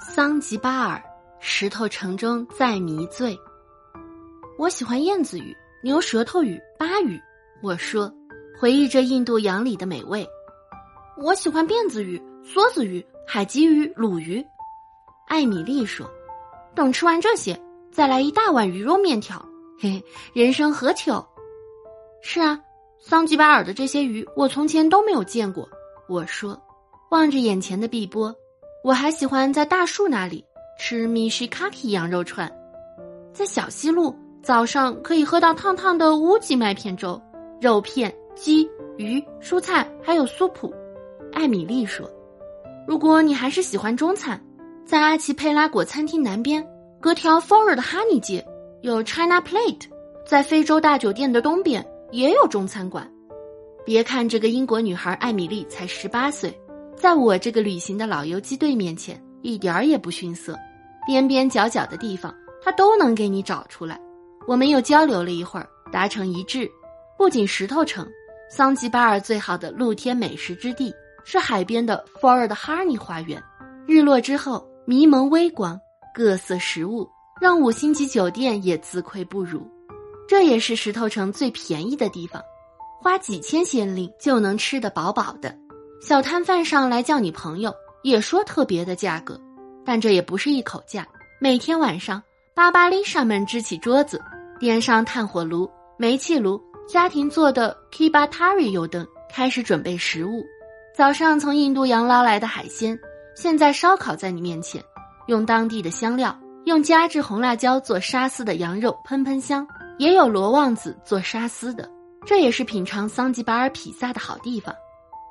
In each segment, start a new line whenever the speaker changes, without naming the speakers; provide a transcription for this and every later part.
桑吉巴尔，石头城中再迷醉。我喜欢燕子鱼、牛舌头鱼、巴鱼。我说，回忆着印度洋里的美味。我喜欢辫子鱼、梭子鱼、海鲫鱼、鲈鱼。艾米丽说：“等吃完这些，再来一大碗鱼肉面条。”嘿嘿，人生何求？是啊，桑吉巴尔的这些鱼，我从前都没有见过。我说，望着眼前的碧波。我还喜欢在大树那里吃米什卡奇羊肉串，在小西路早上可以喝到烫烫的乌鸡麦片粥，肉片、鸡、鱼、蔬菜还有苏普。艾米丽说：“如果你还是喜欢中餐，在阿奇佩拉果餐厅南边隔条 For 的哈尼街有 China Plate，在非洲大酒店的东边也有中餐馆。别看这个英国女孩艾米丽才十八岁。”在我这个旅行的老游击队面前，一点儿也不逊色，边边角角的地方他都能给你找出来。我们又交流了一会儿，达成一致：不仅石头城，桑吉巴尔最好的露天美食之地是海边的 Ford Honey 花园。日落之后，迷蒙微光，各色食物让五星级酒店也自愧不如。这也是石头城最便宜的地方，花几千先令就能吃得饱饱的。小摊贩上来叫你朋友，也说特别的价格，但这也不是一口价。每天晚上，巴巴丽莎们支起桌子，点上炭火炉、煤气炉、家庭做的 Kibatari 油灯，开始准备食物。早上从印度洋捞来的海鲜，现在烧烤在你面前，用当地的香料，用加制红辣椒做沙司的羊肉喷喷香，也有罗旺子做沙司的。这也是品尝桑吉巴尔披萨的好地方。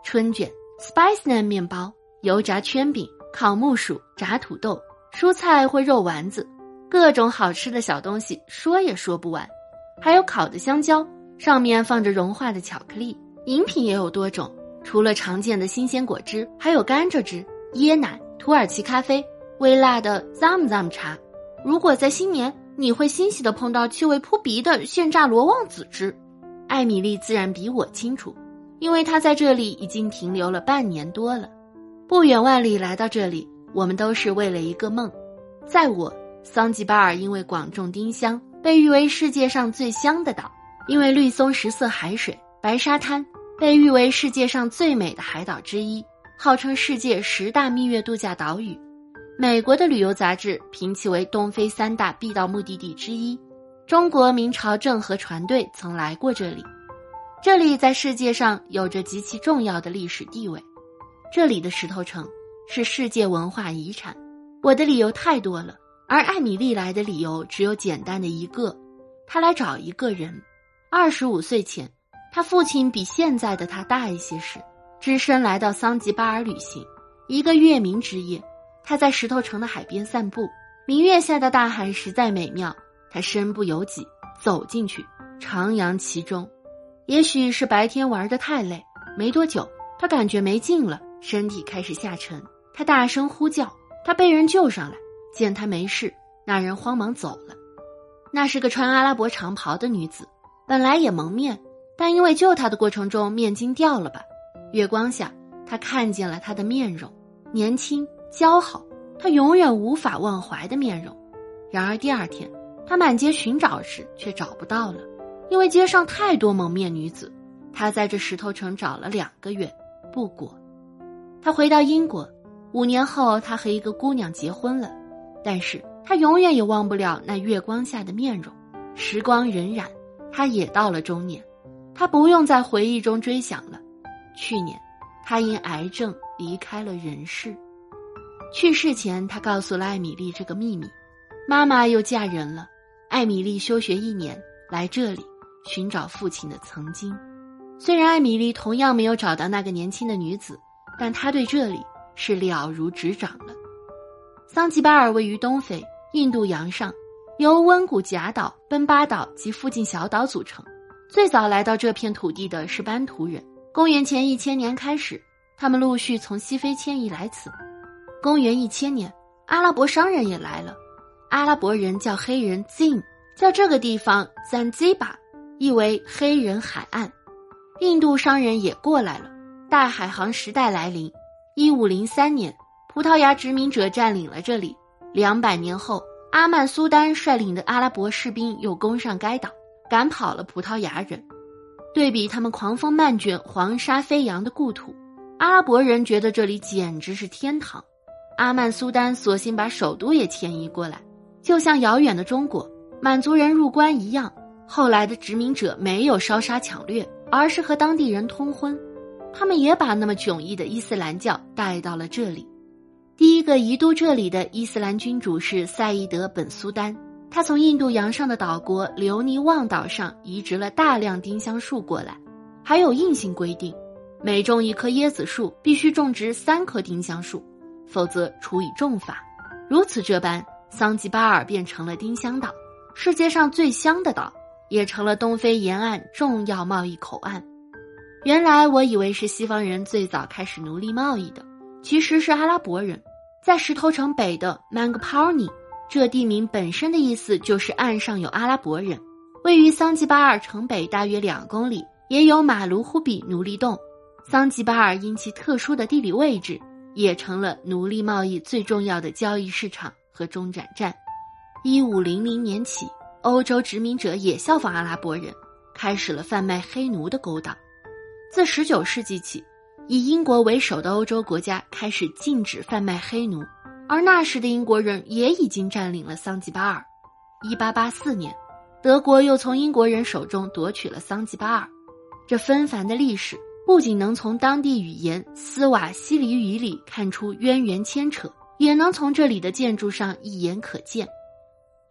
春卷、spice naan 面包、油炸圈饼、烤木薯、炸土豆、蔬菜或肉丸子，各种好吃的小东西说也说不完。还有烤的香蕉，上面放着融化的巧克力。饮品也有多种，除了常见的新鲜果汁，还有甘蔗汁、椰奶、土耳其咖啡、微辣的 zam zam 茶。如果在新年，你会欣喜的碰到气味扑鼻的现榨罗旺子汁。艾米丽自然比我清楚。因为他在这里已经停留了半年多了，不远万里来到这里，我们都是为了一个梦。在我，桑吉巴尔因为广种丁香，被誉为世界上最香的岛；因为绿松石色海水、白沙滩，被誉为世界上最美的海岛之一，号称世界十大蜜月度假岛屿。美国的旅游杂志评其为东非三大必到目的地之一。中国明朝郑和船队曾来过这里。这里在世界上有着极其重要的历史地位，这里的石头城是世界文化遗产。我的理由太多了，而艾米丽来的理由只有简单的一个：她来找一个人。二十五岁前，她父亲比现在的她大一些时，只身来到桑吉巴尔旅行。一个月明之夜，他在石头城的海边散步，明月下的大海实在美妙。他身不由己走进去，徜徉其中。也许是白天玩的太累，没多久，他感觉没劲了，身体开始下沉。他大声呼叫，他被人救上来。见他没事，那人慌忙走了。那是个穿阿拉伯长袍的女子，本来也蒙面，但因为救他的过程中面巾掉了吧。月光下，他看见了她的面容，年轻姣好，他永远无法忘怀的面容。然而第二天，他满街寻找时却找不到了。因为街上太多蒙面女子，他在这石头城找了两个月，不果。他回到英国，五年后，他和一个姑娘结婚了，但是他永远也忘不了那月光下的面容。时光荏苒，他也到了中年，他不用在回忆中追想了。去年，他因癌症离开了人世。去世前，他告诉了艾米丽这个秘密。妈妈又嫁人了，艾米丽休学一年，来这里。寻找父亲的曾经，虽然艾米丽同样没有找到那个年轻的女子，但她对这里是了如指掌了。桑吉巴尔位于东非印度洋上，由温古贾岛、奔巴岛及附近小岛组成。最早来到这片土地的是班图人。公元前一千年开始，他们陆续从西非迁移来此。公元一千年，阿拉伯商人也来了。阿拉伯人叫黑人 Zin，叫这个地方 Zanzibar。意为黑人海岸，印度商人也过来了。大海航时代来临，一五零三年，葡萄牙殖民者占领了这里。两百年后，阿曼苏丹率领的阿拉伯士兵又攻上该岛，赶跑了葡萄牙人。对比他们狂风漫卷、黄沙飞扬的故土，阿拉伯人觉得这里简直是天堂。阿曼苏丹索性把首都也迁移过来，就像遥远的中国满族人入关一样。后来的殖民者没有烧杀抢掠，而是和当地人通婚。他们也把那么迥异的伊斯兰教带到了这里。第一个移都这里的伊斯兰君主是赛义德本苏丹，他从印度洋上的岛国留尼旺岛上移植了大量丁香树过来，还有硬性规定，每种一棵椰子树必须种植三棵丁香树，否则处以重罚。如此这般，桑吉巴尔变成了丁香岛，世界上最香的岛。也成了东非沿岸重要贸易口岸。原来我以为是西方人最早开始奴隶贸易的，其实是阿拉伯人。在石头城北的 Mangpani，这地名本身的意思就是岸上有阿拉伯人。位于桑吉巴尔城北大约两公里，也有马卢忽比奴隶洞。桑吉巴尔因其特殊的地理位置，也成了奴隶贸易最重要的交易市场和中转站。一五零零年起。欧洲殖民者也效仿阿拉伯人，开始了贩卖黑奴的勾当。自19世纪起，以英国为首的欧洲国家开始禁止贩卖黑奴，而那时的英国人也已经占领了桑吉巴尔。1884年，德国又从英国人手中夺取了桑吉巴尔。这纷繁的历史不仅能从当地语言斯瓦西里语里看出渊源牵扯，也能从这里的建筑上一眼可见。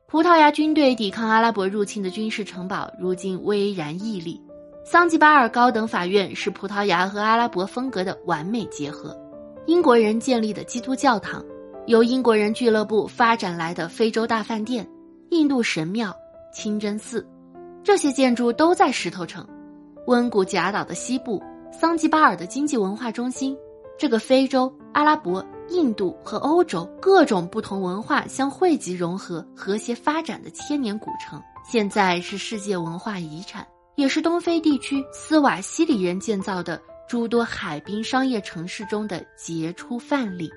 葡萄牙军队抵抗阿拉伯入侵的军事城堡，如今巍然屹立。桑吉巴尔高等法院是葡萄牙和阿拉伯风格的完美结合。英国人建立的基督教堂，由英国人俱乐部发展来的非洲大饭店、印度神庙、清真寺，这些建筑都在石头城。温古贾岛的西部，桑吉巴尔的经济文化中心，这个非洲阿拉伯。印度和欧洲各种不同文化相汇集、融合、和谐发展的千年古城，现在是世界文化遗产，也是东非地区斯瓦西里人建造的诸多海滨商业城市中的杰出范例。